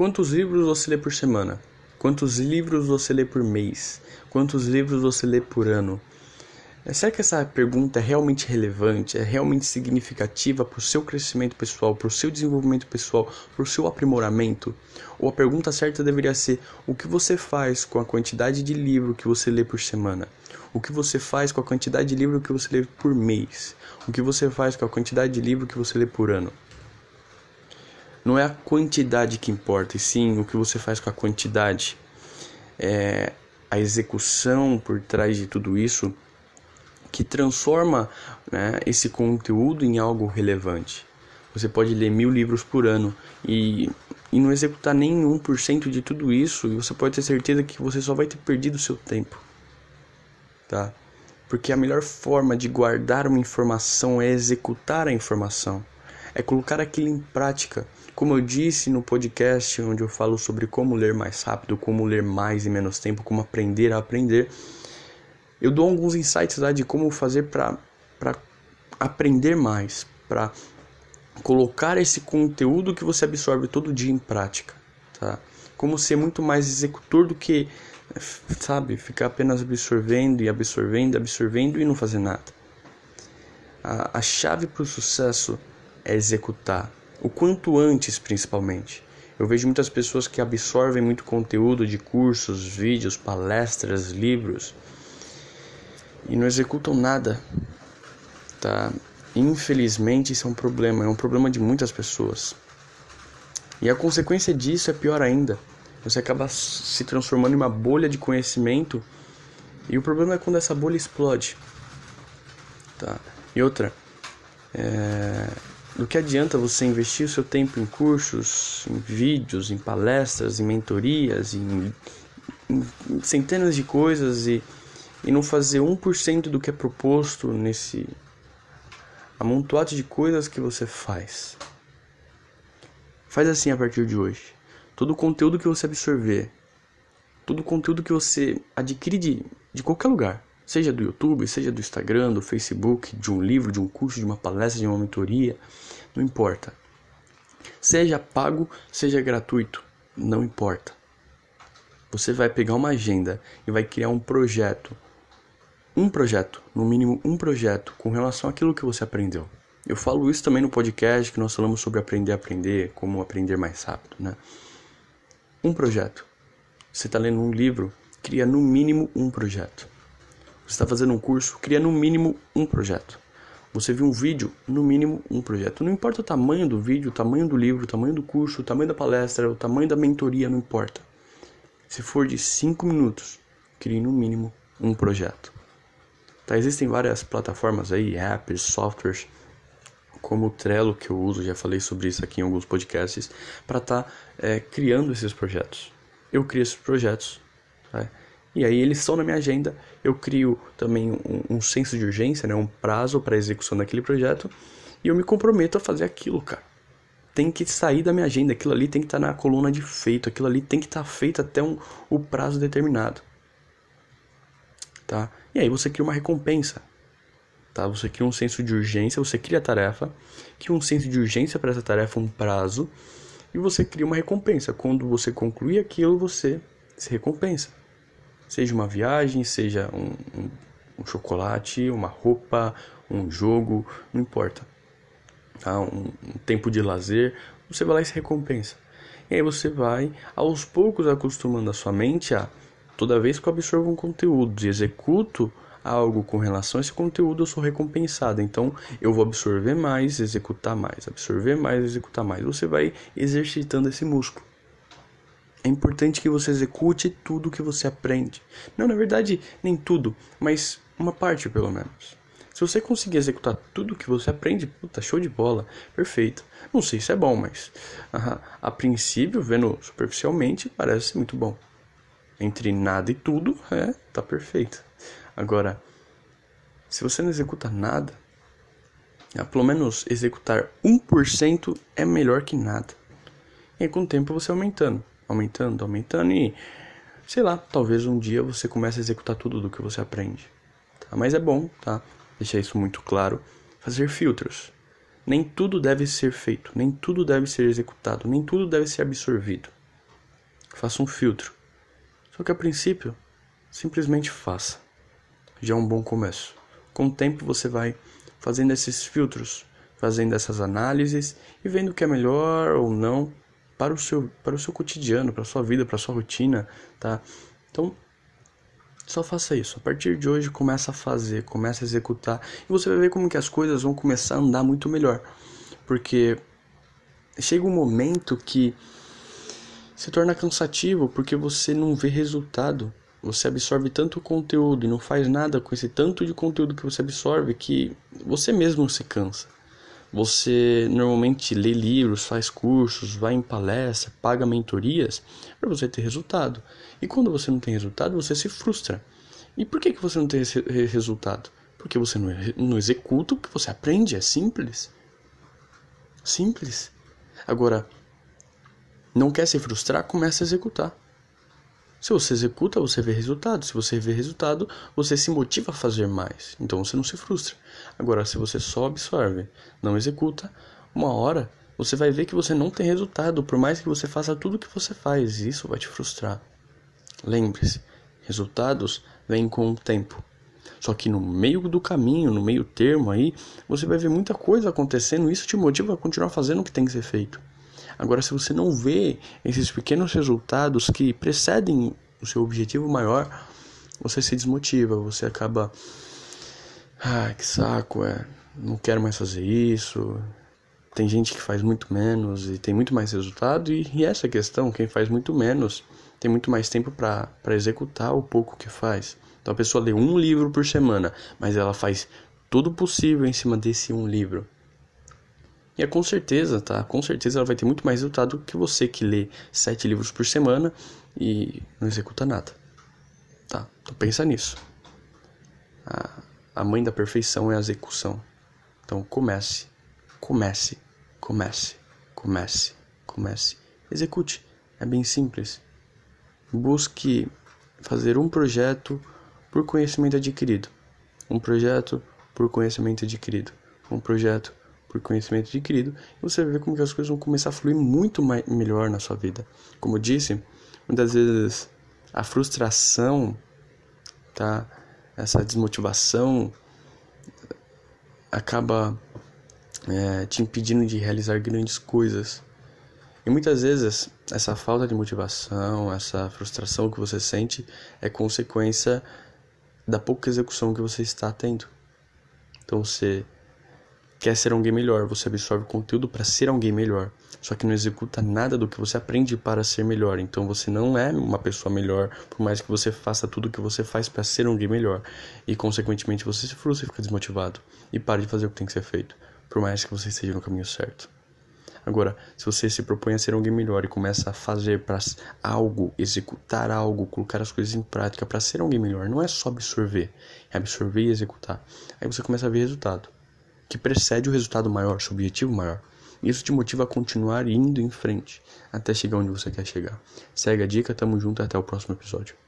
Quantos livros você lê por semana? Quantos livros você lê por mês? Quantos livros você lê por ano? É, será que essa pergunta é realmente relevante, é realmente significativa para o seu crescimento pessoal, para o seu desenvolvimento pessoal, para o seu aprimoramento? Ou a pergunta certa deveria ser: o que você faz com a quantidade de livro que você lê por semana? O que você faz com a quantidade de livro que você lê por mês? O que você faz com a quantidade de livro que você lê por ano? Não é a quantidade que importa, e sim o que você faz com a quantidade. É a execução por trás de tudo isso que transforma né, esse conteúdo em algo relevante. Você pode ler mil livros por ano e, e não executar nem 1% de tudo isso, e você pode ter certeza que você só vai ter perdido seu tempo. Tá? Porque a melhor forma de guardar uma informação é executar a informação, é colocar aquilo em prática. Como eu disse no podcast onde eu falo sobre como ler mais rápido, como ler mais em menos tempo, como aprender a aprender eu dou alguns insights lá de como fazer para aprender mais, para colocar esse conteúdo que você absorve todo dia em prática, tá? Como ser muito mais executor do que, sabe, ficar apenas absorvendo e absorvendo, absorvendo e não fazer nada. A, a chave para o sucesso é executar, o quanto antes principalmente. Eu vejo muitas pessoas que absorvem muito conteúdo de cursos, vídeos, palestras, livros e não executam nada, tá? Infelizmente isso é um problema, é um problema de muitas pessoas. E a consequência disso é pior ainda. Você acaba se transformando em uma bolha de conhecimento e o problema é quando essa bolha explode. Tá? E outra, é... do que adianta você investir o seu tempo em cursos, em vídeos, em palestras, em mentorias, em, em centenas de coisas e e não fazer 1% do que é proposto nesse amontoado de coisas que você faz. Faz assim a partir de hoje. Todo o conteúdo que você absorver, todo o conteúdo que você adquire de, de qualquer lugar, seja do YouTube, seja do Instagram, do Facebook, de um livro, de um curso, de uma palestra, de uma mentoria, não importa. Seja pago, seja gratuito, não importa. Você vai pegar uma agenda e vai criar um projeto um projeto, no mínimo um projeto, com relação àquilo que você aprendeu. Eu falo isso também no podcast que nós falamos sobre aprender a aprender, como aprender mais rápido, né? Um projeto. Você está lendo um livro, cria no mínimo um projeto. Você está fazendo um curso, cria no mínimo um projeto. Você viu um vídeo, no mínimo um projeto. Não importa o tamanho do vídeo, o tamanho do livro, o tamanho do curso, o tamanho da palestra, o tamanho da mentoria, não importa. Se for de 5 minutos, crie no mínimo um projeto. Tá, existem várias plataformas aí, apps, softwares, como o Trello que eu uso, já falei sobre isso aqui em alguns podcasts, para estar tá, é, criando esses projetos. Eu crio esses projetos, tá? E aí eles estão na minha agenda. Eu crio também um, um senso de urgência, né, um prazo para execução daquele projeto, e eu me comprometo a fazer aquilo, cara. Tem que sair da minha agenda, aquilo ali tem que estar tá na coluna de feito, aquilo ali tem que estar tá feito até um, o prazo determinado. Tá? E aí você cria uma recompensa. Tá? Você cria um senso de urgência, você cria a tarefa, cria um senso de urgência para essa tarefa, um prazo, e você cria uma recompensa. Quando você concluir aquilo, você se recompensa. Seja uma viagem, seja um, um, um chocolate, uma roupa, um jogo, não importa. Tá? Um, um tempo de lazer, você vai lá e se recompensa. E aí você vai aos poucos acostumando a sua mente a Toda vez que eu absorvo um conteúdo e executo algo com relação a esse conteúdo, eu sou recompensado. Então, eu vou absorver mais, executar mais, absorver mais, executar mais. Você vai exercitando esse músculo. É importante que você execute tudo que você aprende. Não, na verdade, nem tudo, mas uma parte pelo menos. Se você conseguir executar tudo que você aprende, puta, show de bola, perfeito. Não sei se é bom, mas a princípio, vendo superficialmente, parece muito bom entre nada e tudo, é, tá perfeito. Agora, se você não executa nada, é, pelo menos executar 1% é melhor que nada. E aí, com o tempo você aumentando, aumentando, aumentando e sei lá, talvez um dia você comece a executar tudo do que você aprende. Tá? Mas é bom, tá? Deixar isso muito claro, fazer filtros. Nem tudo deve ser feito, nem tudo deve ser executado, nem tudo deve ser absorvido. Faça um filtro. Só que a princípio, simplesmente faça. Já é um bom começo. Com o tempo você vai fazendo esses filtros, fazendo essas análises e vendo o que é melhor ou não para o seu, para o seu cotidiano, para a sua vida, para a sua rotina, tá? Então, só faça isso. A partir de hoje começa a fazer, começa a executar e você vai ver como que as coisas vão começar a andar muito melhor. Porque chega um momento que se torna cansativo porque você não vê resultado. Você absorve tanto conteúdo e não faz nada com esse tanto de conteúdo que você absorve que você mesmo se cansa. Você normalmente lê livros, faz cursos, vai em palestra, paga mentorias para você ter resultado. E quando você não tem resultado, você se frustra. E por que, que você não tem esse resultado? Porque você não, não executa o que você aprende, é simples. Simples. Agora, não quer se frustrar, comece a executar. Se você executa, você vê resultado. Se você vê resultado, você se motiva a fazer mais. Então você não se frustra. Agora, se você só absorve, não executa, uma hora você vai ver que você não tem resultado, por mais que você faça tudo o que você faz. Isso vai te frustrar. Lembre-se, resultados vêm com o tempo. Só que no meio do caminho, no meio termo aí, você vai ver muita coisa acontecendo e isso te motiva a continuar fazendo o que tem que ser feito. Agora, se você não vê esses pequenos resultados que precedem o seu objetivo maior, você se desmotiva, você acaba. Ah, que saco, é. Não quero mais fazer isso. Tem gente que faz muito menos e tem muito mais resultado, e, e essa questão: quem faz muito menos tem muito mais tempo para executar o pouco que faz. Então a pessoa lê um livro por semana, mas ela faz tudo possível em cima desse um livro. E é com certeza, tá? Com certeza ela vai ter muito mais resultado que você que lê sete livros por semana e não executa nada. Tá? Então pensa nisso. A, a mãe da perfeição é a execução. Então comece, comece, comece, comece, comece. Execute. É bem simples. Busque fazer um projeto por conhecimento adquirido. Um projeto por conhecimento adquirido. Um projeto por conhecimento adquirido. E você vai ver como que as coisas vão começar a fluir muito mais, melhor na sua vida. Como eu disse, muitas vezes a frustração, tá? Essa desmotivação acaba é, te impedindo de realizar grandes coisas. E muitas vezes essa falta de motivação, essa frustração que você sente é consequência da pouca execução que você está tendo. Então você quer ser alguém melhor, você absorve conteúdo para ser alguém melhor, só que não executa nada do que você aprende para ser melhor. Então você não é uma pessoa melhor, por mais que você faça tudo o que você faz para ser alguém melhor. E consequentemente você se frustra e fica desmotivado e para de fazer o que tem que ser feito, por mais que você esteja no caminho certo. Agora, se você se propõe a ser alguém melhor e começa a fazer para algo, executar algo, colocar as coisas em prática para ser alguém melhor, não é só absorver, é absorver e executar. Aí você começa a ver resultado, que precede o resultado maior, seu objetivo maior. Isso te motiva a continuar indo em frente até chegar onde você quer chegar. Segue a dica, tamo junto até o próximo episódio.